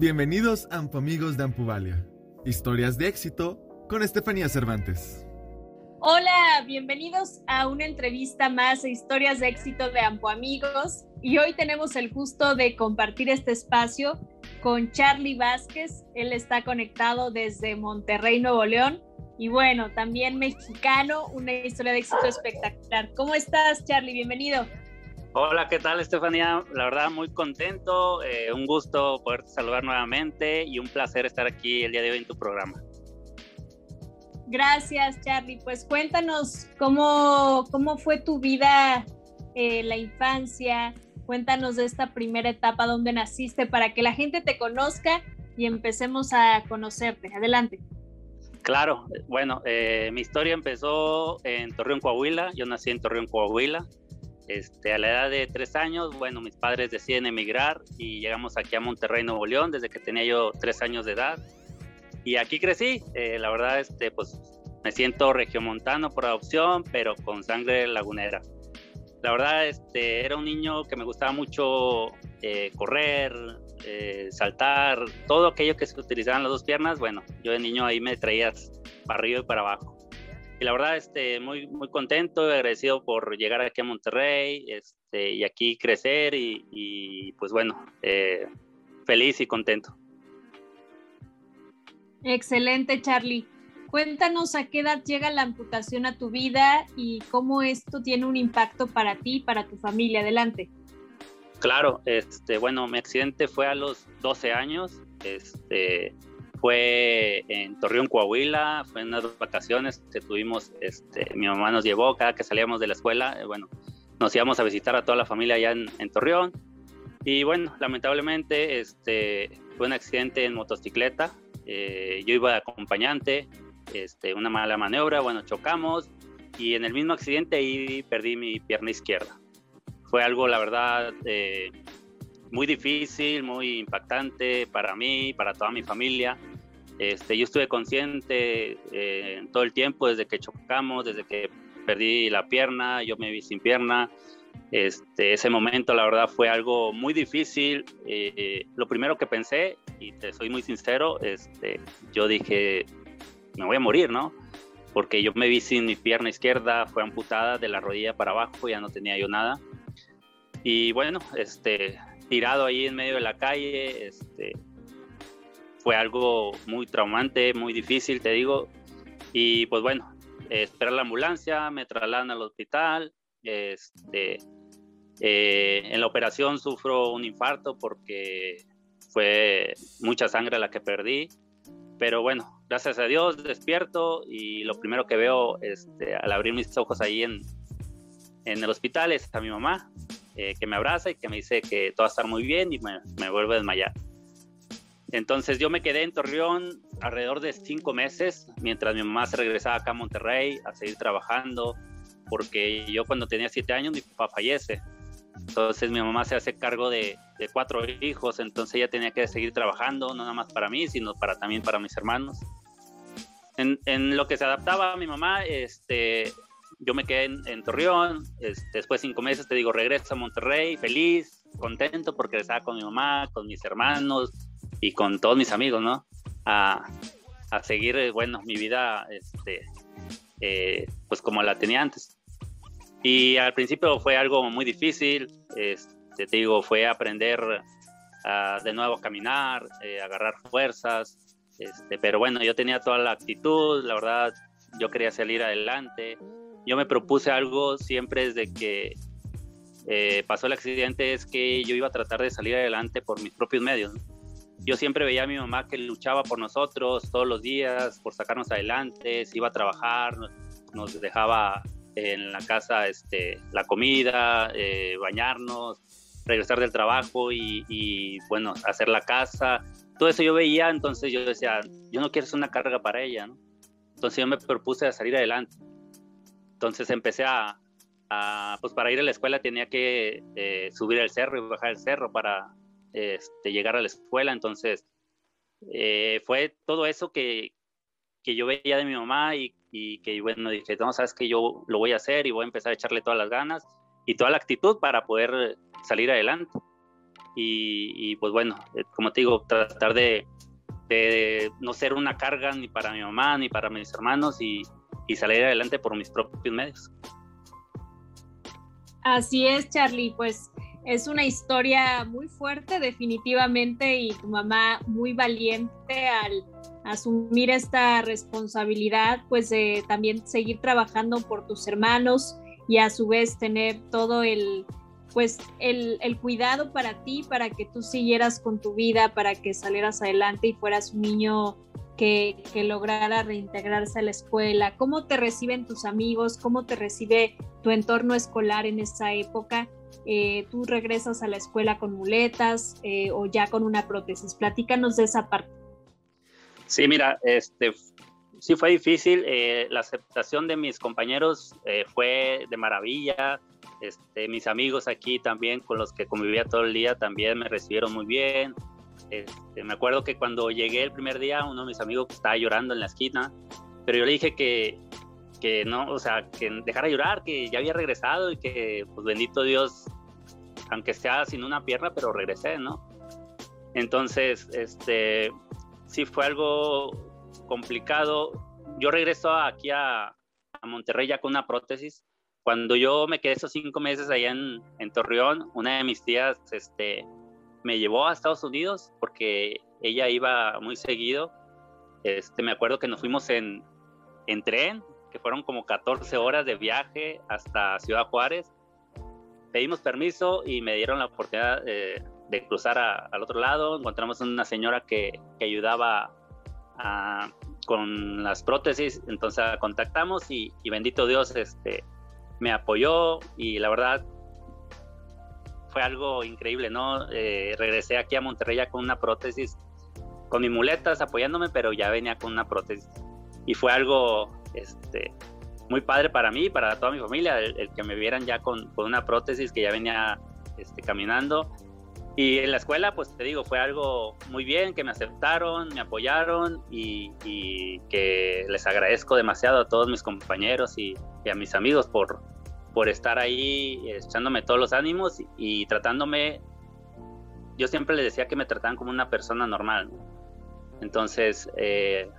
Bienvenidos a Amigos de Ampuvalia. Historias de éxito con Estefanía Cervantes. Hola, bienvenidos a una entrevista más de Historias de éxito de Amigos. Y hoy tenemos el gusto de compartir este espacio con Charlie Vázquez. Él está conectado desde Monterrey, Nuevo León. Y bueno, también mexicano, una historia de éxito espectacular. ¿Cómo estás, Charlie? Bienvenido. Hola, ¿qué tal, Estefanía? La verdad, muy contento. Eh, un gusto poderte saludar nuevamente y un placer estar aquí el día de hoy en tu programa. Gracias, Charlie. Pues cuéntanos cómo, cómo fue tu vida, eh, la infancia. Cuéntanos de esta primera etapa donde naciste para que la gente te conozca y empecemos a conocerte. Adelante. Claro, bueno, eh, mi historia empezó en Torreón, Coahuila. Yo nací en Torreón, Coahuila. Este, a la edad de tres años, bueno, mis padres deciden emigrar y llegamos aquí a Monterrey, Nuevo León, desde que tenía yo tres años de edad. Y aquí crecí, eh, la verdad, este, pues me siento regiomontano por adopción, pero con sangre lagunera. La verdad, este, era un niño que me gustaba mucho eh, correr, eh, saltar, todo aquello que se utilizaban las dos piernas. Bueno, yo de niño ahí me traías para arriba y para abajo y la verdad, este, muy, muy contento y agradecido por llegar aquí a Monterrey este, y aquí crecer y, pues bueno, eh, feliz y contento. Excelente, Charlie. Cuéntanos a qué edad llega la amputación a tu vida y cómo esto tiene un impacto para ti y para tu familia. Adelante. Claro, este, bueno, mi accidente fue a los 12 años. Este, fue en Torreón, Coahuila, fue en unas vacaciones que tuvimos, este, mi mamá nos llevó cada que salíamos de la escuela, eh, bueno, nos íbamos a visitar a toda la familia allá en, Torreón. Y bueno, lamentablemente este, fue un accidente en motocicleta, eh, yo iba de acompañante, este, una mala maniobra, bueno, chocamos y en el mismo accidente ahí perdí mi pierna izquierda. Fue algo, la verdad, eh, muy difícil, muy impactante para mí, para toda mi familia. Este, yo estuve consciente eh, todo el tiempo, desde que chocamos, desde que perdí la pierna, yo me vi sin pierna. Este, ese momento, la verdad, fue algo muy difícil. Eh, lo primero que pensé, y te soy muy sincero, este, yo dije, me voy a morir, ¿no? Porque yo me vi sin mi pierna izquierda, fue amputada de la rodilla para abajo, ya no tenía yo nada. Y bueno, este, tirado ahí en medio de la calle. Este, fue algo muy traumante, muy difícil, te digo. Y pues bueno, esperar la ambulancia, me trasladan al hospital. Este, eh, en la operación sufro un infarto porque fue mucha sangre la que perdí. Pero bueno, gracias a Dios despierto y lo primero que veo este, al abrir mis ojos ahí en, en el hospital es a mi mamá. Eh, que me abraza y que me dice que todo va a estar muy bien y me, me vuelve a desmayar. Entonces yo me quedé en Torreón alrededor de cinco meses mientras mi mamá se regresaba acá a Monterrey a seguir trabajando, porque yo cuando tenía siete años mi papá fallece. Entonces mi mamá se hace cargo de, cuatro hijos, entonces ella tenía que seguir trabajando, no nada más para mí, sino para, también para mis hermanos. En, lo que se adaptaba a mi mamá, este, yo me quedé en, Torreón, después de cinco meses te digo, regreso a Monterrey, feliz, contento porque estaba con mi mamá, con mis hermanos y con todos mis amigos, ¿no? A, a seguir, eh, bueno, mi vida, este, eh, pues como la tenía antes. Y al principio fue algo muy difícil, este, te digo, fue aprender a, de nuevo a caminar, eh, agarrar fuerzas, este, pero bueno, yo tenía toda la actitud, la verdad, yo quería salir adelante, yo me propuse algo siempre desde que eh, pasó el accidente, es que yo iba a tratar de salir adelante por mis propios medios. Yo siempre veía a mi mamá que luchaba por nosotros todos los días, por sacarnos adelante, se iba a trabajar, nos dejaba en la casa este, la comida, eh, bañarnos, regresar del trabajo y, bueno, hacer la casa. Todo eso yo veía, entonces yo decía, yo no quiero ser una carga para ella. Entonces yo me propuse a salir adelante. Entonces empecé a, pues para ir a la escuela tenía que eh, subir el cerro y bajar el cerro para este, llegar a la escuela. Entonces eh, fue todo eso que, que, yo veía de mi mamá y, y, que bueno, dije, no, sabes que yo lo voy a hacer y voy a empezar a echarle todas las ganas y toda la actitud para poder salir adelante. y, pues bueno, eh, como te digo, tratar de, de, no ser una carga ni para mi mamá ni para mis hermanos y, y salir adelante por mis propios medios. Así es, Charlie, pues es una historia muy fuerte definitivamente y tu mamá muy valiente al asumir esta responsabilidad, pues de también seguir trabajando por tus hermanos y a su vez tener todo el, pues el, cuidado para ti, para que tú siguieras con tu vida, para que salieras adelante y fueras un niño que, que, lograra reintegrarse a la escuela. ¿Cómo te reciben tus amigos? ¿Cómo te recibe tu entorno escolar en esa época? Eh, ¿Tú regresas a la escuela con muletas eh, o ya con una prótesis? Platícanos de esa parte. Sí, mira, este, sí fue difícil. Eh, la aceptación de mis compañeros fue de maravilla. Este, mis amigos aquí también, con los que convivía todo el día, también me recibieron muy bien. Este, me acuerdo que cuando llegué el primer día, uno de mis amigos estaba llorando en la esquina, pero yo le dije que, que no, o sea, que dejara llorar, que ya había regresado y que, pues bendito Dios, aunque sea sin una pierna, pero regresé, ¿no? Entonces, este, sí fue algo complicado. Yo regreso aquí a, Monterrey ya con una prótesis cuando yo me quedé esos cinco meses allá en, Torreón, una de mis tías este, me llevó a Estados Unidos porque ella iba muy seguido. Este, me acuerdo que nos fuimos en tren, que fueron como 14 horas de viaje hasta Ciudad Juárez. Pedimos permiso y me dieron la oportunidad de cruzar al otro lado. Encontramos una señora que, que ayudaba a, con las prótesis, entonces contactamos y, y bendito Dios, este, me apoyó y la verdad fue algo increíble, ¿no? Eh, regresé aquí a Monterrey ya con una prótesis, con mis muletas apoyándome, pero ya venía con una prótesis. Y fue algo este, muy padre para mí, para toda mi familia, el, que me vieran ya con, una prótesis que ya venía este, caminando. Y en la escuela, pues te digo, fue algo muy bien, que me aceptaron, me apoyaron y, y que les agradezco demasiado a todos mis compañeros y, y, a mis amigos por, por estar ahí echándome todos los ánimos y, tratándome. Yo siempre les decía que me trataban como una persona normal. Entonces, eh,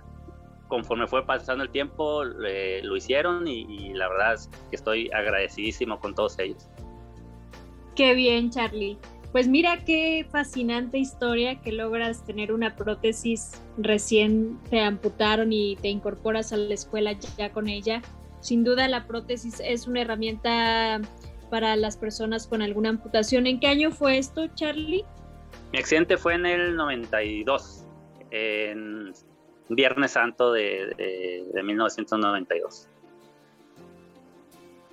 conforme fue pasando el tiempo, eh, lo hicieron y, y la verdad es que estoy agradecidísimo con todos ellos. Qué bien, Charlie. Pues mira qué fascinante historia que logras tener una prótesis recién te amputaron y te incorporas a la escuela ya con ella. Sin duda la prótesis es una herramienta para las personas con alguna amputación. ¿En qué año fue esto, Charlie? Mi accidente fue en el 92, en Viernes Santo de, de, de 1992.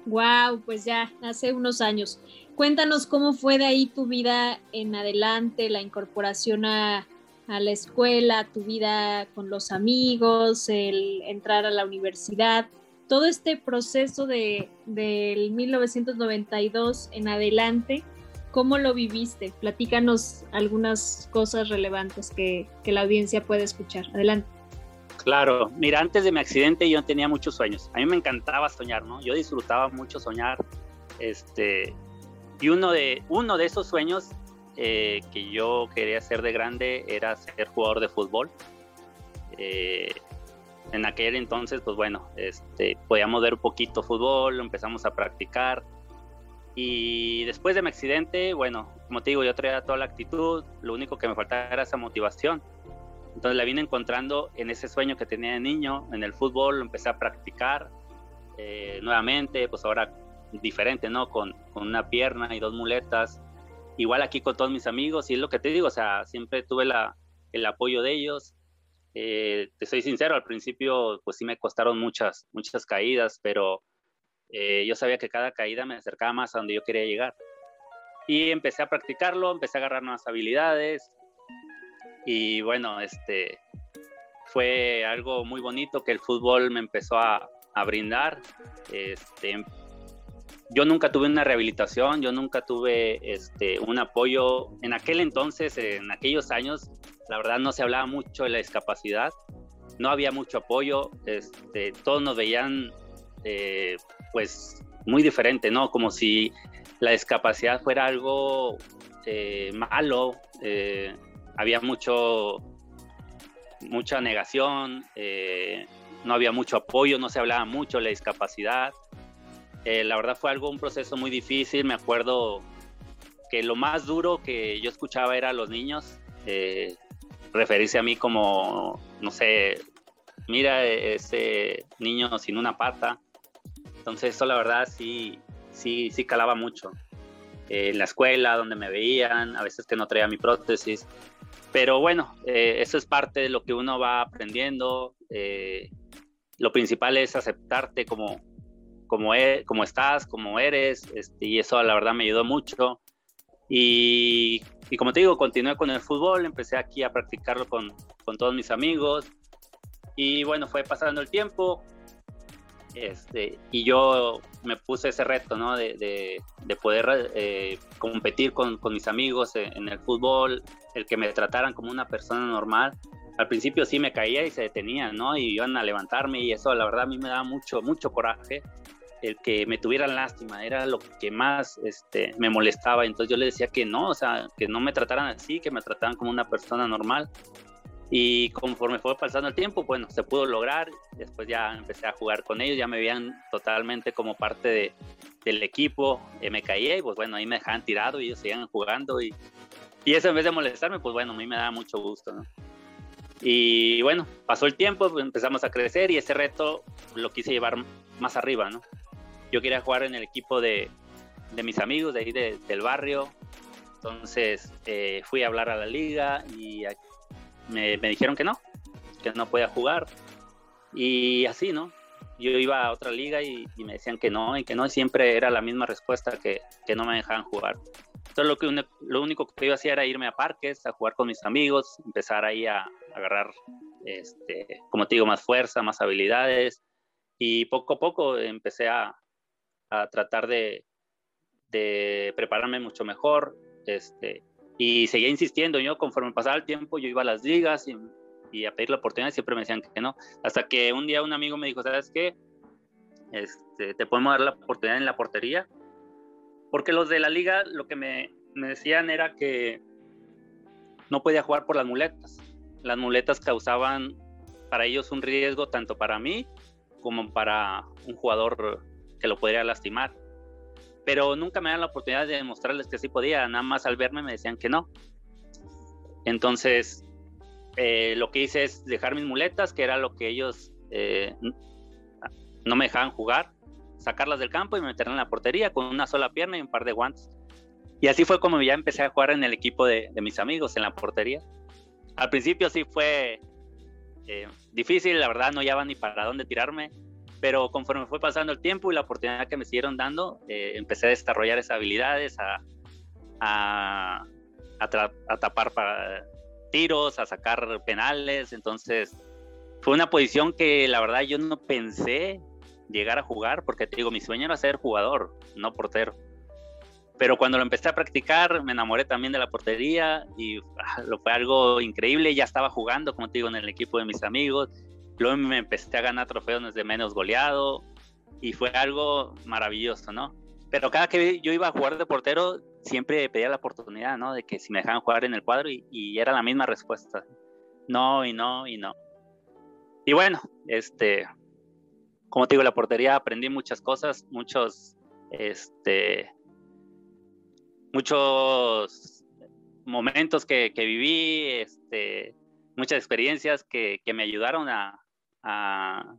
Wow, pues ya hace unos años. Cuéntanos cómo fue de ahí tu vida en adelante, la incorporación a, la escuela, tu vida con los amigos, el entrar a la universidad, todo este proceso de, del 1992 en adelante, ¿cómo lo viviste? Platícanos algunas cosas relevantes que, que la audiencia puede escuchar. Adelante. Claro, mira, antes de mi accidente yo tenía muchos sueños. A mí me encantaba soñar, ¿no? Yo disfrutaba mucho soñar. Este, y uno de, uno de esos sueños eh, que yo quería hacer de grande era ser jugador de fútbol. Eh, en aquel entonces, pues bueno, este, podíamos ver un poquito fútbol, empezamos a practicar. Y después de mi accidente, bueno, como te digo, yo traía toda la actitud, lo único que me faltaba era esa motivación. Entonces la vine encontrando en ese sueño que tenía de niño, en el fútbol, lo empecé a practicar eh, nuevamente, pues ahora diferente, ¿no? Con, con, una pierna y dos muletas. Igual aquí con todos mis amigos, y es lo que te digo, o sea, siempre tuve la, el apoyo de ellos. Eh, te soy sincero, al principio pues sí me costaron muchas, muchas caídas, pero eh, yo sabía que cada caída me acercaba más a donde yo quería llegar. Y empecé a practicarlo, empecé a agarrar nuevas habilidades. Y bueno, este fue algo muy bonito que el fútbol me empezó a, a brindar. Este, yo nunca tuve una rehabilitación, yo nunca tuve este, un apoyo. En aquel entonces, en aquellos años, la verdad no se hablaba mucho de la discapacidad, no había mucho apoyo, este, todos nos veían eh, pues muy diferente, ¿no? Como si la discapacidad fuera algo eh, malo, eh, había mucho, mucha negación, no había mucho apoyo, no se hablaba mucho de la discapacidad. la verdad fue algo, un proceso muy difícil, me acuerdo que lo más duro que yo escuchaba era a los niños, referirse a mí como, no sé, mira ese niño sin una pata. Entonces eso la verdad sí, sí, sí calaba mucho. Eh, en la escuela, donde me veían, a veces que no traía mi prótesis. Pero bueno, eh, eso es parte de lo que uno va aprendiendo. Eh, lo principal es aceptarte como, como, e, como estás, como eres, este, y eso la verdad me ayudó mucho. Y, y, como te digo, continué con el fútbol, empecé aquí a practicarlo con, con todos mis amigos. Y bueno, fue pasando el tiempo, este, y yo me puse ese reto, ¿no? De, de, poder eh, competir con, con, mis amigos en, el fútbol, el que me trataran como una persona normal. Al principio sí me caía y se detenían, ¿no? Y iban a levantarme y eso, la verdad, a mí me daba mucho, mucho coraje. El que me tuvieran lástima era lo que más este, me molestaba. Entonces yo le decía que no, o sea, que no me trataran así, que me trataran como una persona normal. Y conforme fue pasando el tiempo, bueno, se pudo lograr. Después ya empecé a jugar con ellos, ya me veían totalmente como parte de, del equipo. Eh, me caía y pues bueno, ahí me dejaban tirado y ellos seguían jugando. Y, y eso en vez de molestarme, pues bueno, a mí me daba mucho gusto, ¿no? Y bueno, pasó el tiempo, pues, empezamos a crecer y ese reto lo quise llevar más arriba, ¿no? Yo quería jugar en el equipo de, de mis amigos de ahí del barrio. Entonces eh, fui a hablar a la liga y me, dijeron que no, que no podía jugar. Y así, ¿no? Yo iba a otra liga y, me decían que no, y que no, y siempre era la misma respuesta, que, que no me dejaban jugar. Entonces lo, que, lo único que yo hacía era irme a parques, a jugar con mis amigos, empezar ahí a, agarrar, este, como te digo, más fuerza, más habilidades, y poco a poco empecé a, a tratar de, de prepararme mucho mejor, este, y seguía insistiendo, yo conforme pasaba el tiempo, yo iba a las ligas y, y, a pedir la oportunidad siempre me decían que no. Hasta que un día un amigo me dijo, ¿sabes qué? Este, te podemos dar la oportunidad en la portería. Porque los de la liga lo que me, me decían era que no podía jugar por las muletas. Las muletas causaban para ellos un riesgo tanto para mí como para un jugador que lo podría lastimar pero nunca me dan la oportunidad de demostrarles que sí podía, nada más al verme me decían que no. Entonces, eh, lo que hice es dejar mis muletas, que era lo que ellos eh, no me dejaban jugar, sacarlas del campo y meterlas en la portería con una sola pierna y un par de guantes. Y así fue como ya empecé a jugar en el equipo de, mis amigos, en la portería. Al principio sí fue eh, difícil, la verdad no hallaba ni para dónde tirarme pero conforme fue pasando el tiempo y la oportunidad que me siguieron dando, eh, empecé a desarrollar esas habilidades, a, a, a, tapar para tiros, a sacar penales, entonces fue una posición que la verdad yo no pensé llegar a jugar, porque te digo, mi sueño era ser jugador, no portero. Pero cuando lo empecé a practicar, me enamoré también de la portería y ah, lo fue algo increíble. Ya estaba jugando, como te digo, en el equipo de mis amigos Luego me empecé a ganar trofeos desde menos goleado y fue algo maravilloso, ¿no? Pero cada que yo iba a jugar de portero, siempre pedía la oportunidad, ¿no? De que si me dejaban jugar en el cuadro y, era la misma respuesta. No y no y no. Y bueno, este, como te digo, la portería aprendí muchas cosas, muchos, este, muchos momentos que, que viví, este, muchas experiencias que, que me ayudaron a, a,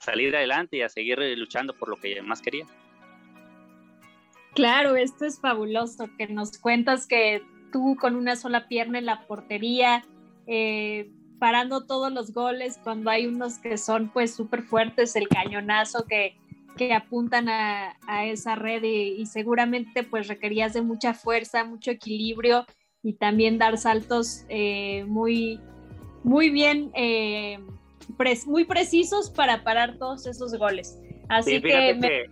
salir adelante y a seguir luchando por lo que más quería. Claro, esto es fabuloso, que nos cuentas que tú con una sola pierna en la portería, eh, parando todos los goles, cuando hay unos que son pues súper fuertes, el cañonazo que, que apuntan a, a, esa red y, seguramente pues requerías de mucha fuerza, mucho equilibrio y también dar saltos eh, muy, muy bien eh, muy precisos para parar todos esos goles. Así que,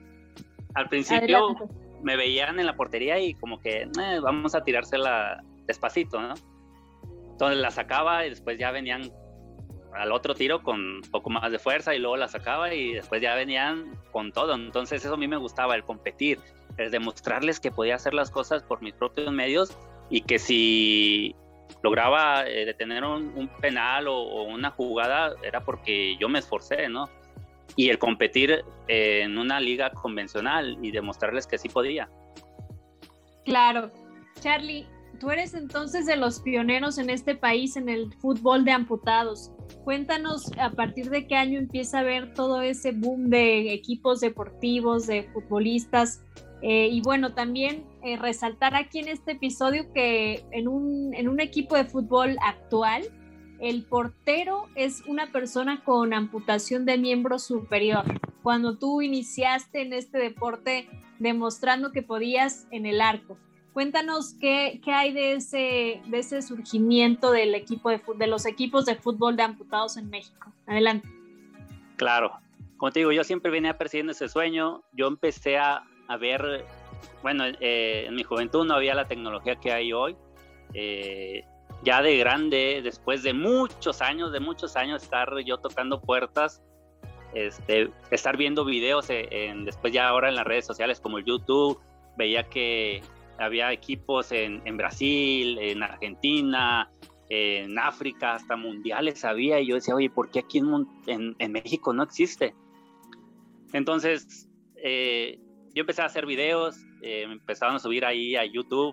al principio me veían en la portería y como que eh, vamos a tirársela despacito, ¿no? Entonces la sacaba y después ya venían al otro tiro con un poco más de fuerza y luego la sacaba y después ya venían con todo. Entonces eso a mí me gustaba, el competir, el demostrarles que podía hacer las cosas por mis propios medios y que si lograba eh, detener un, penal o, una jugada era porque yo me esforcé, ¿no? Y el competir en una liga convencional y demostrarles que sí podía. Claro. Charlie, tú eres entonces de los pioneros en este país en el fútbol de amputados. Cuéntanos a partir de qué año empieza a haber todo ese boom de equipos deportivos, de futbolistas. Eh, y bueno, también eh, resaltar aquí en este episodio que en un, en un equipo de fútbol actual, el portero es una persona con amputación de miembro superior. Cuando tú iniciaste en este deporte demostrando que podías en el arco. Cuéntanos qué, qué hay de ese, de ese surgimiento del equipo de, de los equipos de fútbol de amputados en México. Adelante. Claro, como te digo, yo siempre venía persiguiendo ese sueño. Yo empecé a, a ver bueno, eh, en mi juventud no había la tecnología que hay hoy. Eh, ya de grande, después de muchos años, de muchos años estar yo tocando puertas, este, estar viendo videos en, después ya ahora en las redes sociales como el YouTube, veía que había equipos en, Brasil, en Argentina, en África, hasta mundiales había, y yo decía, oye, ¿por qué aquí en, en México no existe? Entonces, eh, yo empecé a hacer videos, eh, me a subir ahí a YouTube,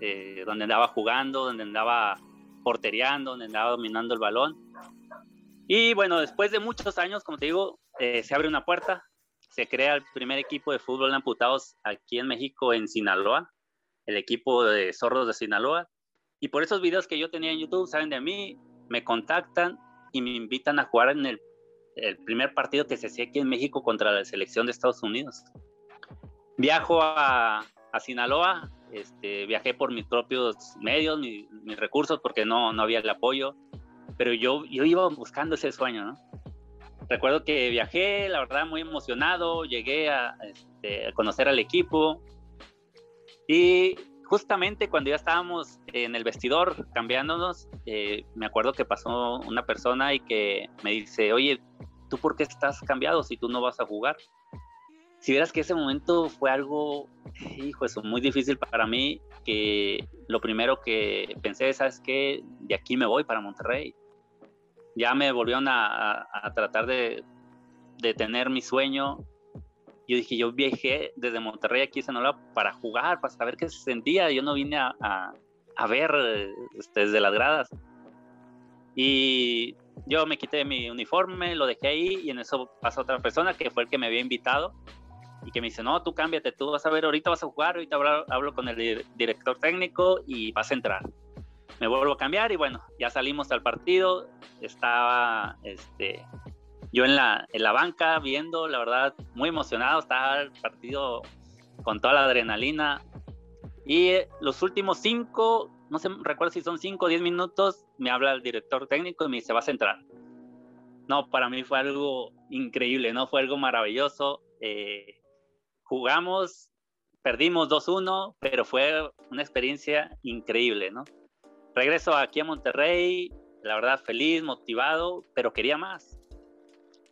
eh, donde andaba jugando, donde andaba portereando, donde andaba dominando el balón. Y bueno, después de muchos años, como te digo, eh, se abre una puerta, se crea el primer equipo de fútbol de amputados aquí en México, en Sinaloa, el equipo de Zorros de Sinaloa. Y por esos videos que yo tenía en YouTube, saben de mí, me contactan y me invitan a jugar en el, el primer partido que se hacía aquí en México contra la selección de Estados Unidos viajo a, Sinaloa, este, viajé por mis propios medios, mis recursos, porque no, no había el apoyo, pero yo, yo iba buscando ese sueño. Recuerdo que viajé, la verdad, muy emocionado, llegué a, este, conocer al equipo y justamente cuando ya estábamos en el vestidor cambiándonos, eh, me acuerdo que pasó una persona y que me dice, oye, ¿tú por qué estás cambiado si tú no vas a jugar? Si vieras que ese momento fue algo, hijo, eso, muy difícil para mí, que lo primero que pensé, ¿sabes qué? De aquí me voy para Monterrey. Ya me volvieron a, tratar de, de, tener mi sueño. Yo dije, yo viajé desde Monterrey aquí a Sonora para jugar, para saber qué se sentía. Yo no vine a, a ver este, desde las gradas. Y yo me quité mi uniforme, lo dejé ahí y en eso pasó otra persona que fue el que me había invitado y que me dice, no, tú cámbiate, tú vas a ver, ahorita vas a jugar, ahorita hablo, con el director técnico y vas a entrar. Me vuelvo a cambiar y bueno, ya salimos al partido, estaba este, yo en la, en la banca viendo, la verdad, muy emocionado, estaba el partido con toda la adrenalina. Y los últimos cinco, no sé, recuerdo si son cinco o diez minutos, me habla el director técnico y me dice, vas a entrar. No, para mí fue algo increíble, ¿no? Fue algo maravilloso. Eh, jugamos, perdimos 2-1, pero fue una experiencia increíble, ¿no? Regreso aquí a Monterrey, la verdad feliz, motivado, pero quería más.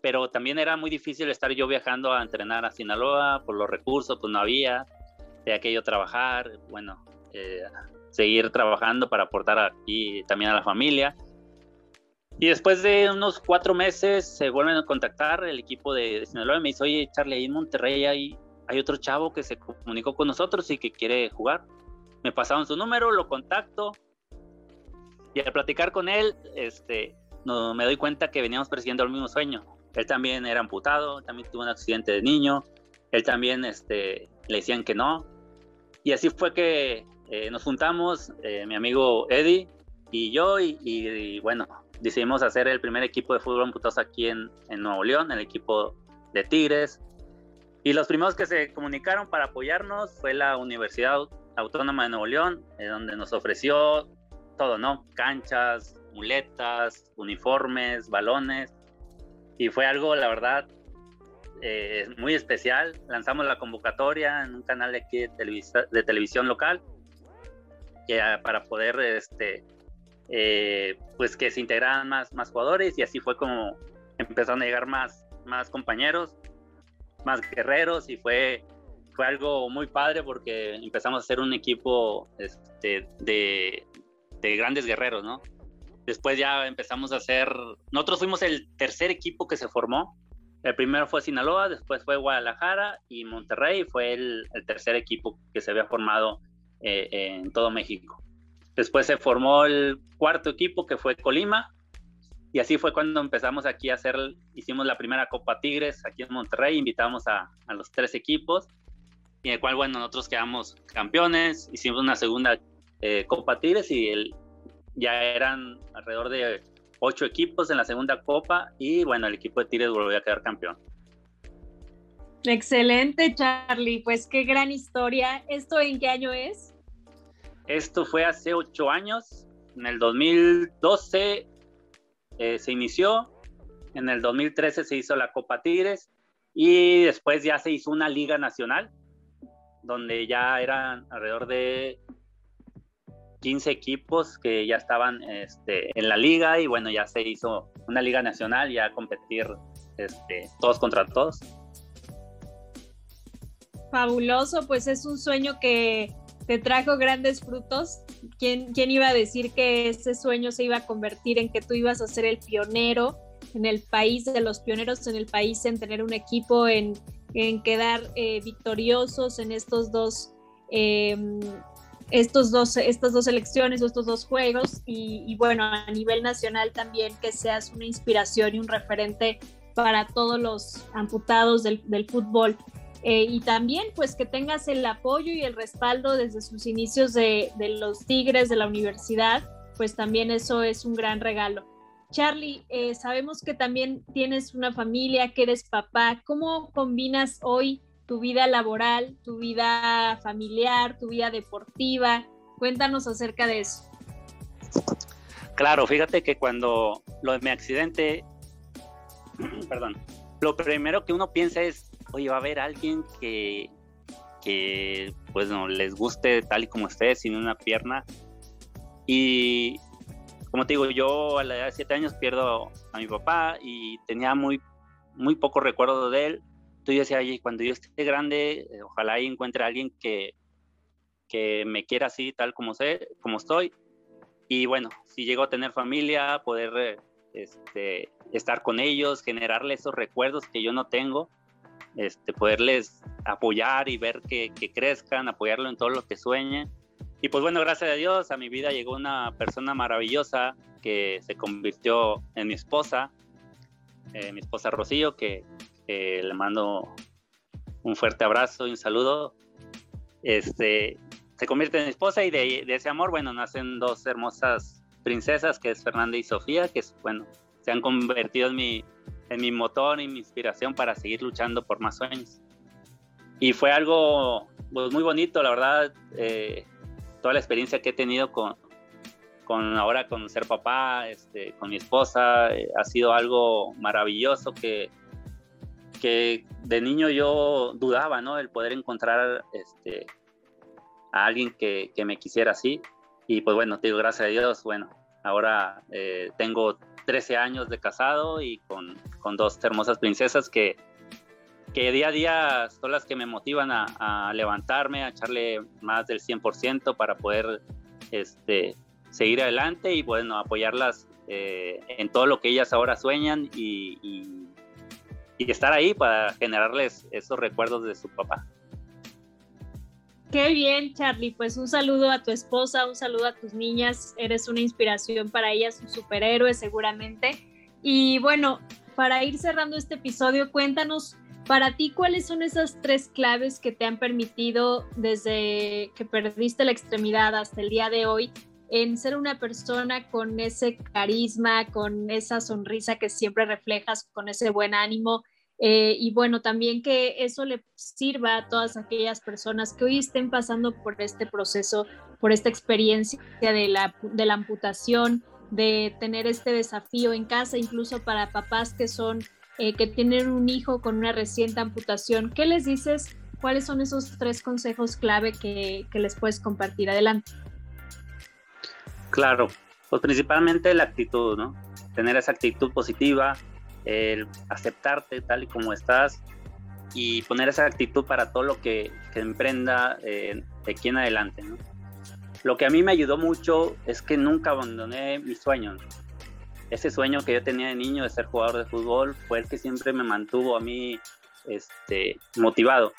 Pero también era muy difícil estar yo viajando a entrenar a Sinaloa por los recursos, pues no había, de aquello trabajar, bueno, eh, seguir trabajando para aportar aquí también a la familia. Y después de unos cuatro meses se vuelven a contactar el equipo de, Sinaloa y me dice, oye Charlie, ahí en Monterrey hay hay otro chavo que se comunicó con nosotros y que quiere jugar. Me pasaron su número, lo contacto y al platicar con él, este, no, me doy cuenta que veníamos persiguiendo el mismo sueño. Él también era amputado, también tuvo un accidente de niño, él también este, le decían que no. Y así fue que eh, nos juntamos, eh, mi amigo Eddie y yo, y, bueno, decidimos hacer el primer equipo de fútbol amputados aquí en, en Nuevo León, el equipo de Tigres, y los primeros que se comunicaron para apoyarnos fue la Universidad Autónoma de Nuevo León, eh, donde nos ofreció todo, ¿no? Canchas, muletas, uniformes, balones. Y fue algo, la verdad, eh, muy especial. Lanzamos la convocatoria en un canal de aquí de, televisión local para poder, este, eh, pues que se integraran más, más jugadores y así fue como empezaron a llegar más, más compañeros más guerreros y fue fue algo muy padre porque empezamos a ser un equipo este, de, de grandes guerreros, ¿no? Después ya empezamos a hacer, nosotros fuimos el tercer equipo que se formó. El primero fue Sinaloa, después fue Guadalajara y Monterrey fue el, tercer equipo que se había formado eh, en todo México. Después se formó el cuarto equipo que fue Colima y así fue cuando empezamos aquí a hacer, hicimos la primera Copa Tigres aquí en Monterrey, invitamos a, a los tres equipos y en el cual, bueno, nosotros quedamos campeones, hicimos una segunda eh, Copa Tigres y el, ya eran alrededor de ocho equipos en la segunda Copa y bueno, el equipo de Tigres volvió a quedar campeón. Excelente, Charlie. Pues qué gran historia. ¿Esto en qué año es? Esto fue hace ocho años. En el 2012 eh, se inició. En el 2013 se hizo la Copa Tigres y después ya se hizo una liga nacional donde ya eran alrededor de 15 equipos que ya estaban este, en la liga y bueno, ya se hizo una liga nacional, ya competir este, todos contra todos. Fabuloso, pues es un sueño que te trajo grandes frutos. ¿Quién, ¿Quién iba a decir que ese sueño se iba a convertir en que tú ibas a ser el pionero en el país, de los pioneros en el país en tener un equipo, en, en quedar eh, victoriosos en estos dos eh, estos dos, estas dos elecciones estos dos juegos y, bueno, a nivel nacional también que seas una inspiración y un referente para todos los amputados del, fútbol. Eh, y también pues que tengas el apoyo y el respaldo desde sus inicios de, los Tigres de la universidad, pues también eso es un gran regalo. Charlie, eh, sabemos que también tienes una familia, que eres papá. ¿Cómo combinas hoy tu vida laboral, tu vida familiar, tu vida deportiva. Cuéntanos acerca de eso. Claro, fíjate que cuando lo de mi accidente, perdón, lo primero que uno piensa es, oye, va a haber alguien que, que pues no les guste tal y como esté, sin una pierna. Y como te digo, yo a la edad de siete años pierdo a mi papá y tenía muy, muy poco recuerdo de él tú yo decía, oye, cuando yo esté grande, eh, ojalá encuentre a alguien que, que me quiera así, tal como, sé, como estoy. Y bueno, si llego a tener familia, poder este, estar con ellos, generarles esos recuerdos que yo no tengo, este, poderles apoyar y ver que, crezcan, apoyarlo en todo lo que sueñen. Y pues bueno, gracias a Dios, a mi vida llegó una persona maravillosa que se convirtió en mi esposa, eh, mi esposa Rocío, que le mando un fuerte abrazo y un saludo. Este, se convierte en mi esposa y de, ese amor, bueno, nacen dos hermosas princesas, que es Fernanda y Sofía, que bueno, se han convertido en mi, en mi motor y mi inspiración para seguir luchando por más sueños. Y fue algo pues, muy bonito, la verdad, eh, toda la experiencia que he tenido con, con ahora con ser papá, este, con mi esposa, eh, ha sido algo maravilloso que que de niño yo dudaba, ¿no? El poder encontrar este, a alguien que, que me quisiera así. Y pues bueno, te digo, gracias a Dios, bueno, ahora eh, tengo 13 años de casado y con, con, dos hermosas princesas que, que día a día son las que me motivan a, levantarme, a echarle más del 100% para poder este, seguir adelante y bueno, apoyarlas eh, en todo lo que ellas ahora sueñan y, y y estar ahí para generarles esos recuerdos de su papá. Qué bien, Charlie. Pues un saludo a tu esposa, un saludo a tus niñas. Eres una inspiración para ellas, un superhéroe seguramente. Y bueno, para ir cerrando este episodio, cuéntanos para ti cuáles son esas tres claves que te han permitido desde que perdiste la extremidad hasta el día de hoy en ser una persona con ese carisma, con esa sonrisa que siempre reflejas, con ese buen ánimo. Eh, y bueno, también que eso le sirva a todas aquellas personas que hoy estén pasando por este proceso, por esta experiencia de la, de la amputación, de tener este desafío en casa, incluso para papás que son, eh, que tienen un hijo con una reciente amputación. ¿Qué les dices? ¿Cuáles son esos tres consejos clave que, que les puedes compartir? Adelante. Claro, pues principalmente la actitud, ¿no? Tener esa actitud positiva, el aceptarte tal y como estás y poner esa actitud para todo lo que, que emprenda eh, de aquí en adelante. Lo que a mí me ayudó mucho es que nunca abandoné mi sueño. Ese sueño que yo tenía de niño de ser jugador de fútbol fue el que siempre me mantuvo a mí este, motivado.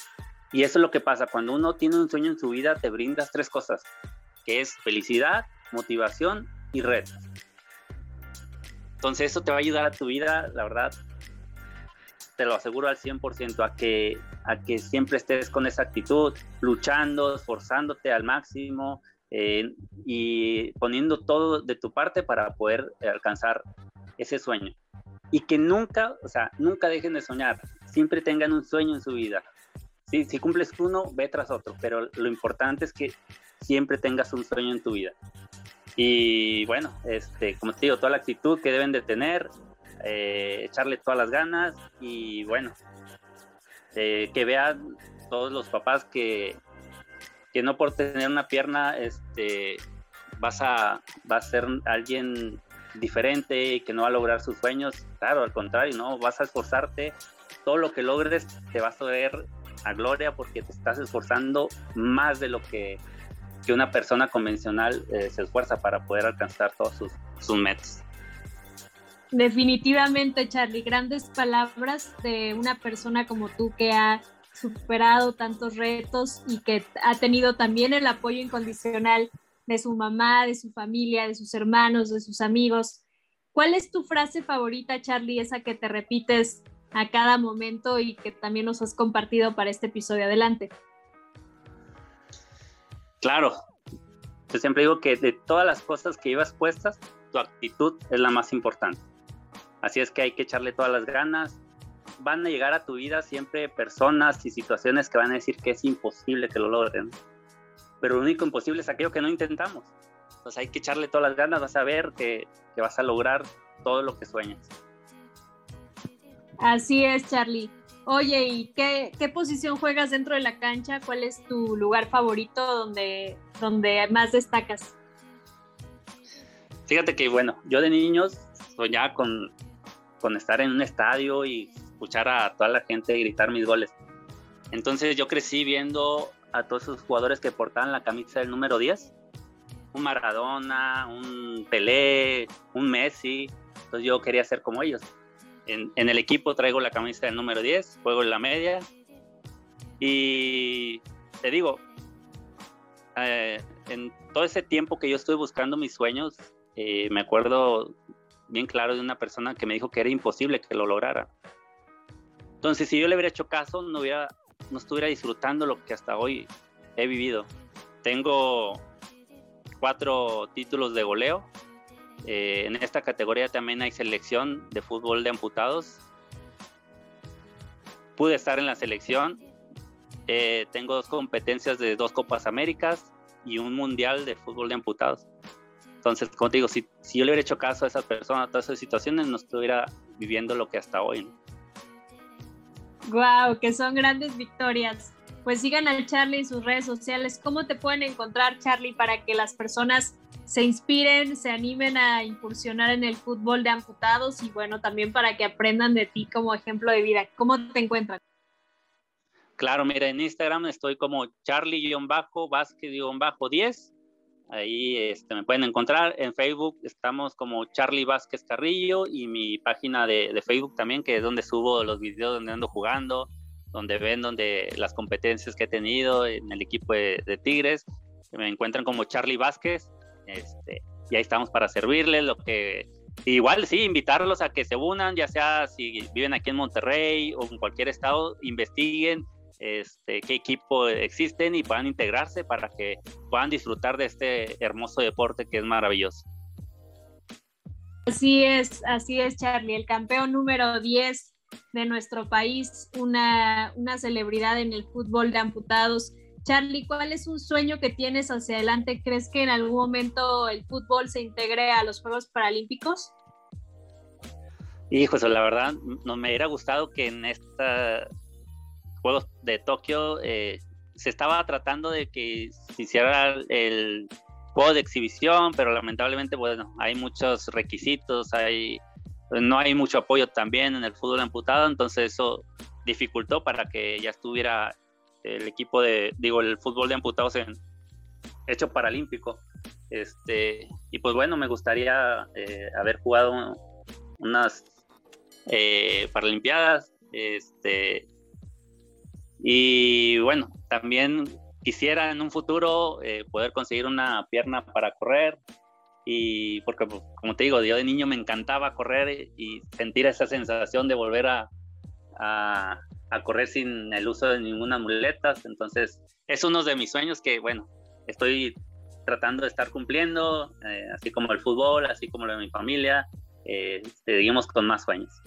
Y eso es lo que pasa, cuando uno tiene un sueño en su vida, te brindas tres cosas, que es felicidad, motivación y retos. Entonces eso te va a ayudar a tu vida, la verdad, te lo aseguro al 100%, a que, a que siempre estés con esa actitud, luchando, esforzándote al máximo eh, y poniendo todo de tu parte para poder alcanzar ese sueño. Y que nunca, o sea, nunca dejen de soñar, siempre tengan un sueño en su vida. Si, si cumples uno, ve tras otro, pero lo importante es que siempre tengas un sueño en tu vida. Y bueno, este, como te digo, toda la actitud que deben de tener, eh, echarle todas las ganas y bueno, eh, que vean todos los papás que, que no por tener una pierna este, vas, a, a ser alguien diferente y que no va a lograr sus sueños. Claro, al contrario, no, vas a esforzarte. Todo lo que logres te vas a ver a gloria porque te estás esforzando más de lo que, que una persona convencional eh, se esfuerza para poder alcanzar todos sus, sus metas. Definitivamente, Charlie, grandes palabras de una persona como tú que ha superado tantos retos y que ha tenido también el apoyo incondicional de su mamá, de su familia, de sus hermanos, de sus amigos. ¿Cuál es tu frase favorita, Charlie, esa que te repites a cada momento y que también nos has compartido para este episodio? Adelante. Claro, yo siempre digo que de todas las cosas que llevas puestas, tu actitud es la más importante. Así es que hay que echarle todas las ganas. Van a llegar a tu vida siempre personas y situaciones que van a decir que es imposible que lo logren. Pero lo único imposible es aquello que no intentamos. Entonces hay que echarle todas las ganas, vas a ver que, que vas a lograr todo lo que sueñas. Así es, Charlie. Oye, ¿y qué, qué, posición juegas dentro de la cancha? ¿Cuál es tu lugar favorito donde, donde más destacas? Fíjate que, bueno, yo de niños soñaba con con estar en un estadio y escuchar a toda la gente gritar mis goles. Entonces yo crecí viendo a todos esos jugadores que portaban la camisa del número 10. Un Maradona, un Pelé, un Messi. Entonces yo quería ser como ellos. En, el equipo traigo la camisa del número 10, juego en la media. Y te digo, eh, en todo ese tiempo que yo estuve buscando mis sueños, eh, me acuerdo bien claro de una persona que me dijo que era imposible que lo lograra. Entonces, si yo le hubiera hecho caso, no, hubiera, no estuviera disfrutando lo que hasta hoy he vivido. Tengo cuatro títulos de goleo. Eh, en esta categoría también hay selección de fútbol de amputados. Pude estar en la selección. Eh, tengo dos competencias de dos Copas Américas y un Mundial de fútbol de amputados. Entonces, como te digo, si, si yo le hubiera hecho caso a esa persona, a todas esas situaciones, no estuviera viviendo lo que hasta hoy. Wow, que son grandes victorias. Pues sigan al Charlie en sus redes sociales. ¿Cómo te pueden encontrar, Charlie, para que las personas se inspiren, se animen a incursionar en el fútbol de amputados y bueno, también para que aprendan de ti como ejemplo de vida? ¿Cómo te encuentran? Claro, mira, en Instagram estoy como charlie-vázquez-10 Ahí este, me pueden encontrar. En Facebook estamos como Charlie Vázquez Carrillo y mi página de, Facebook también, que es donde subo los videos donde ando jugando, donde ven donde las competencias que he tenido en el equipo de, Tigres. Me encuentran como Charlie Vázquez. Este, y ahí estamos para servirles. Lo que igual sí, invitarlos a que se unan, ya sea si viven aquí en Monterrey o en cualquier estado, investiguen este, qué equipo existen y puedan integrarse para que puedan disfrutar de este hermoso deporte que es maravilloso. Así es, así es, Charlie, el campeón número 10 de nuestro país, una, una celebridad en el fútbol de amputados. Charlie, ¿cuál es un sueño que tienes hacia adelante? ¿Crees que en algún momento el fútbol se integre a los Juegos Paralímpicos? Hijo, la verdad, no me hubiera gustado que en esta Juegos de Tokio eh, se estaba tratando de que se hiciera el juego de exhibición, pero lamentablemente, bueno, hay muchos requisitos, hay no hay mucho apoyo también en el fútbol amputado, entonces eso dificultó para que ya estuviera el equipo de, digo, el fútbol de amputados en hecho paralímpico. Este, y pues bueno, me gustaría eh, haber jugado unas eh, Paralimpiadas. Este, y bueno, también quisiera en un futuro eh, poder conseguir una pierna para correr. Y porque, pues, como te digo, yo de niño me encantaba correr y sentir esa sensación de volver a, a, correr sin el uso de ninguna muleta. Entonces, es uno de mis sueños que, bueno, estoy tratando de estar cumpliendo, eh, así como el fútbol, así como lo de mi familia. Eh, seguimos con más sueños.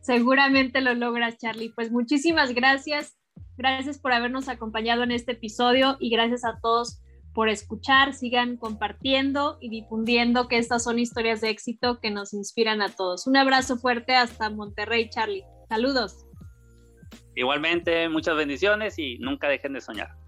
Seguramente lo logras, Charlie. Pues muchísimas gracias. Gracias por habernos acompañado en este episodio y gracias a todos por escuchar. Sigan compartiendo y difundiendo que estas son historias de éxito que nos inspiran a todos. Un abrazo fuerte hasta Monterrey, Charlie. Saludos. Igualmente, muchas bendiciones y nunca dejen de soñar.